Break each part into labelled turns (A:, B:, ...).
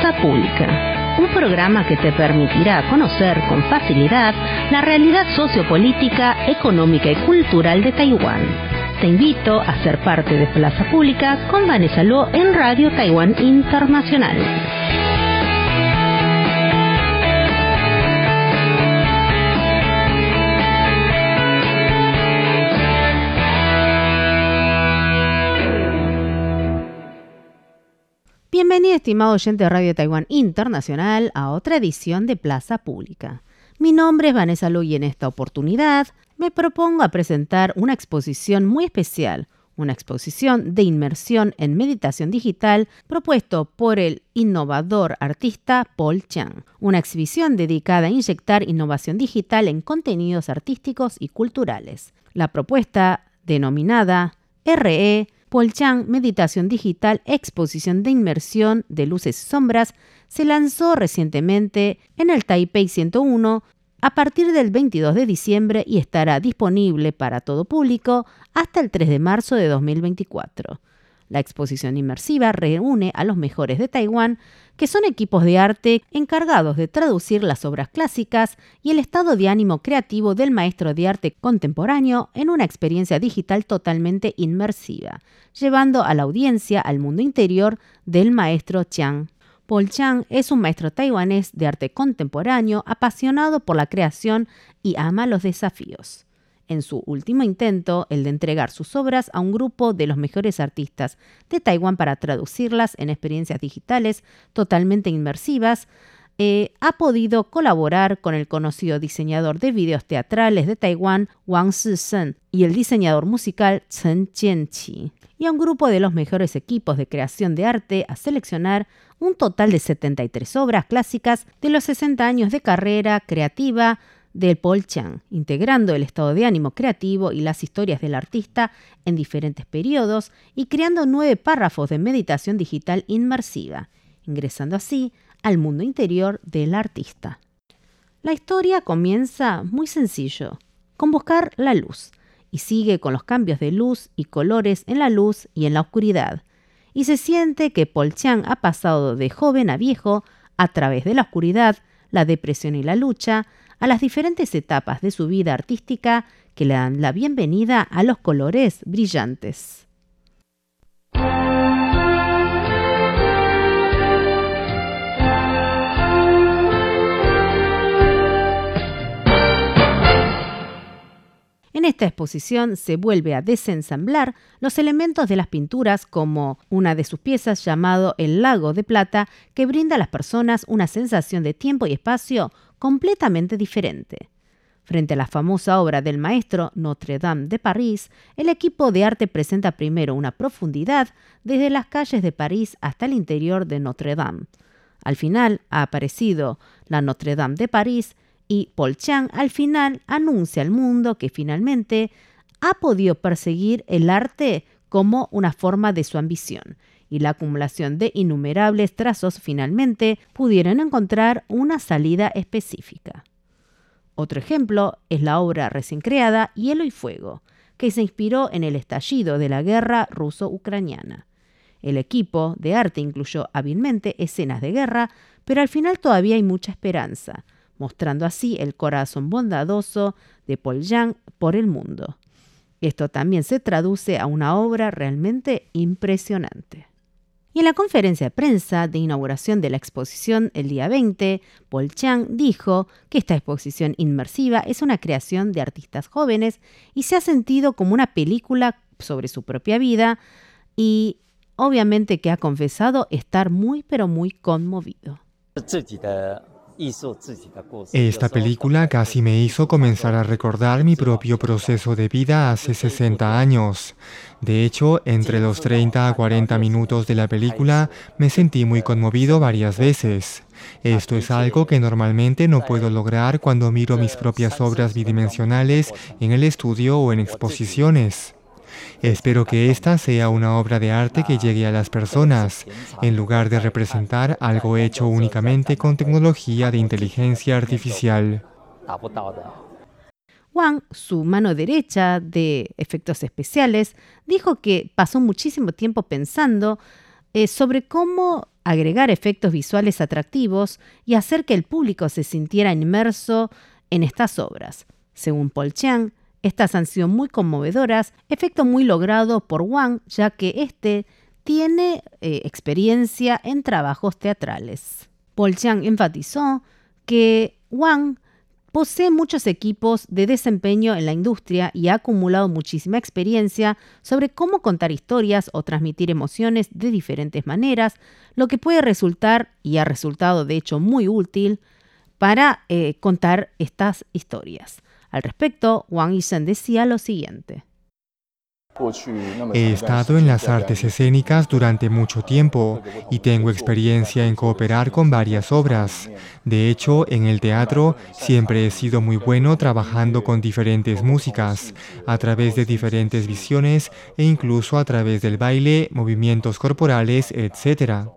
A: Plaza Pública, un programa que te permitirá conocer con facilidad la realidad sociopolítica, económica y cultural de Taiwán. Te invito a ser parte de Plaza Pública con Vanessa Luo en Radio Taiwán Internacional. Bienvenido, estimado oyente de Radio Taiwán Internacional, a otra edición de Plaza Pública. Mi nombre es Vanessa Lu y en esta oportunidad me propongo a presentar una exposición muy especial, una exposición de inmersión en meditación digital propuesto por el innovador artista Paul Chang, una exhibición dedicada a inyectar innovación digital en contenidos artísticos y culturales. La propuesta, denominada RE Chang Meditación Digital Exposición de Inmersión de Luces y Sombras se lanzó recientemente en el Taipei 101 a partir del 22 de diciembre y estará disponible para todo público hasta el 3 de marzo de 2024. La exposición inmersiva reúne a los mejores de Taiwán, que son equipos de arte encargados de traducir las obras clásicas y el estado de ánimo creativo del maestro de arte contemporáneo en una experiencia digital totalmente inmersiva, llevando a la audiencia al mundo interior del maestro Chiang. Paul Chang es un maestro taiwanés de arte contemporáneo apasionado por la creación y ama los desafíos en su último intento, el de entregar sus obras a un grupo de los mejores artistas de Taiwán para traducirlas en experiencias digitales totalmente inmersivas, eh, ha podido colaborar con el conocido diseñador de videos teatrales de Taiwán, Wang Si-sen, y el diseñador musical Chen Jianqi, y a un grupo de los mejores equipos de creación de arte a seleccionar un total de 73 obras clásicas de los 60 años de carrera creativa del Paul Chang, integrando el estado de ánimo creativo y las historias del artista en diferentes periodos y creando nueve párrafos de meditación digital inmersiva, ingresando así al mundo interior del artista. La historia comienza muy sencillo, con buscar la luz, y sigue con los cambios de luz y colores en la luz y en la oscuridad, y se siente que Paul Chang ha pasado de joven a viejo a través de la oscuridad, la depresión y la lucha, a las diferentes etapas de su vida artística que le dan la bienvenida a los colores brillantes. En esta exposición se vuelve a desensamblar los elementos de las pinturas como una de sus piezas llamado El lago de plata que brinda a las personas una sensación de tiempo y espacio completamente diferente. Frente a la famosa obra del maestro Notre Dame de París, el equipo de arte presenta primero una profundidad desde las calles de París hasta el interior de Notre Dame. Al final ha aparecido la Notre Dame de París y Paul Chang al final anuncia al mundo que finalmente ha podido perseguir el arte como una forma de su ambición y la acumulación de innumerables trazos finalmente pudieron encontrar una salida específica. Otro ejemplo es la obra recién creada Hielo y Fuego, que se inspiró en el estallido de la guerra ruso-ucraniana. El equipo de arte incluyó hábilmente escenas de guerra, pero al final todavía hay mucha esperanza, mostrando así el corazón bondadoso de Paul Yang por el mundo. Esto también se traduce a una obra realmente impresionante. Y en la conferencia de prensa de inauguración de la exposición el día 20, Paul Chang dijo que esta exposición inmersiva es una creación de artistas jóvenes y se ha sentido como una película sobre su propia vida y obviamente que ha confesado estar muy pero muy conmovido.
B: Esta película casi me hizo comenzar a recordar mi propio proceso de vida hace 60 años. De hecho, entre los 30 a 40 minutos de la película me sentí muy conmovido varias veces. Esto es algo que normalmente no puedo lograr cuando miro mis propias obras bidimensionales en el estudio o en exposiciones. Espero que esta sea una obra de arte que llegue a las personas, en lugar de representar algo hecho únicamente con tecnología de inteligencia artificial.
A: Wang, su mano derecha de efectos especiales, dijo que pasó muchísimo tiempo pensando eh, sobre cómo agregar efectos visuales atractivos y hacer que el público se sintiera inmerso en estas obras. Según Paul Chiang, estas han sido muy conmovedoras, efecto muy logrado por Wang, ya que éste tiene eh, experiencia en trabajos teatrales. Paul Chiang enfatizó que Wang posee muchos equipos de desempeño en la industria y ha acumulado muchísima experiencia sobre cómo contar historias o transmitir emociones de diferentes maneras, lo que puede resultar, y ha resultado de hecho muy útil, para eh, contar estas historias. Al respecto, Wang Yishen decía lo siguiente.
B: He estado en las artes escénicas durante mucho tiempo y tengo experiencia en cooperar con varias obras. De hecho, en el teatro siempre he sido muy bueno trabajando con diferentes músicas, a través de diferentes visiones e incluso a través del baile, movimientos corporales, etc.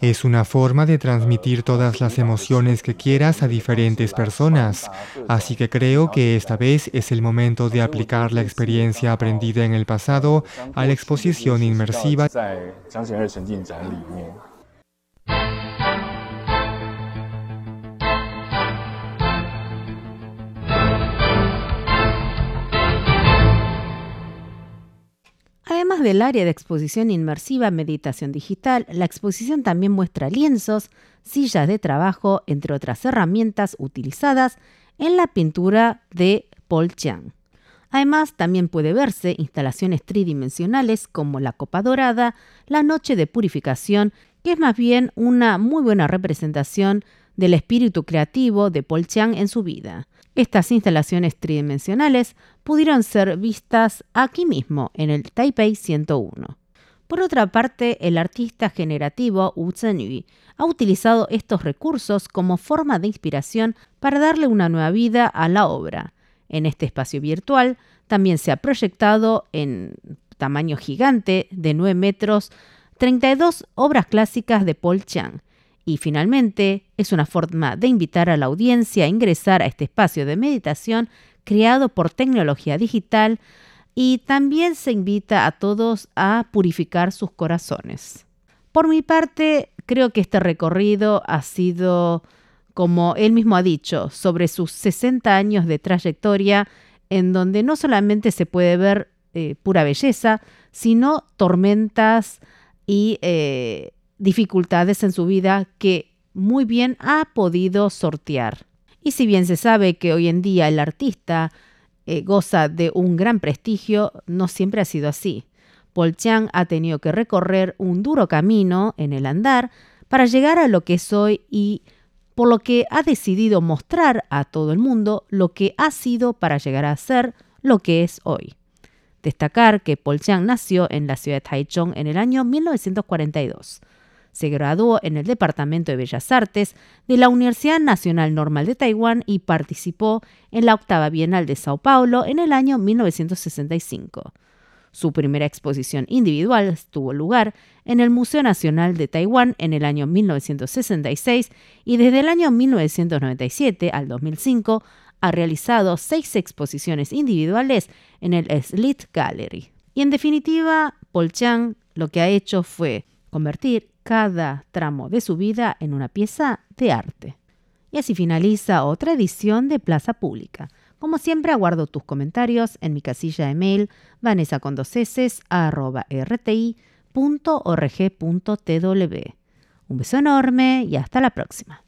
B: Es una forma de transmitir todas las emociones que quieras a diferentes personas, así que creo que esta vez es el momento de aplicar la experiencia aprendida en el pasado a la exposición inmersiva.
A: Del área de exposición inmersiva Meditación Digital, la exposición también muestra lienzos, sillas de trabajo, entre otras herramientas utilizadas en la pintura de Paul Chiang. Además, también puede verse instalaciones tridimensionales como la Copa Dorada, la Noche de Purificación, que es más bien una muy buena representación del espíritu creativo de Paul Chiang en su vida. Estas instalaciones tridimensionales pudieron ser vistas aquí mismo, en el Taipei 101. Por otra parte, el artista generativo Wu Zhenyu ha utilizado estos recursos como forma de inspiración para darle una nueva vida a la obra. En este espacio virtual también se ha proyectado en tamaño gigante de 9 metros 32 obras clásicas de Paul Chang, y finalmente, es una forma de invitar a la audiencia a ingresar a este espacio de meditación creado por tecnología digital y también se invita a todos a purificar sus corazones. Por mi parte, creo que este recorrido ha sido, como él mismo ha dicho, sobre sus 60 años de trayectoria, en donde no solamente se puede ver eh, pura belleza, sino tormentas y eh, dificultades en su vida que muy bien ha podido sortear. Y si bien se sabe que hoy en día el artista eh, goza de un gran prestigio, no siempre ha sido así. Paul Chang ha tenido que recorrer un duro camino en el andar para llegar a lo que es hoy y por lo que ha decidido mostrar a todo el mundo lo que ha sido para llegar a ser lo que es hoy. Destacar que Paul Chang nació en la ciudad de Taichung en el año 1942. Se graduó en el Departamento de Bellas Artes de la Universidad Nacional Normal de Taiwán y participó en la Octava Bienal de Sao Paulo en el año 1965. Su primera exposición individual tuvo lugar en el Museo Nacional de Taiwán en el año 1966 y desde el año 1997 al 2005 ha realizado seis exposiciones individuales en el Slit Gallery. Y en definitiva, Paul Chang lo que ha hecho fue convertir cada tramo de su vida en una pieza de arte. Y así finaliza otra edición de Plaza Pública. Como siempre, aguardo tus comentarios en mi casilla de mail vanessacondoceses.rti.org.tw. Un beso enorme y hasta la próxima.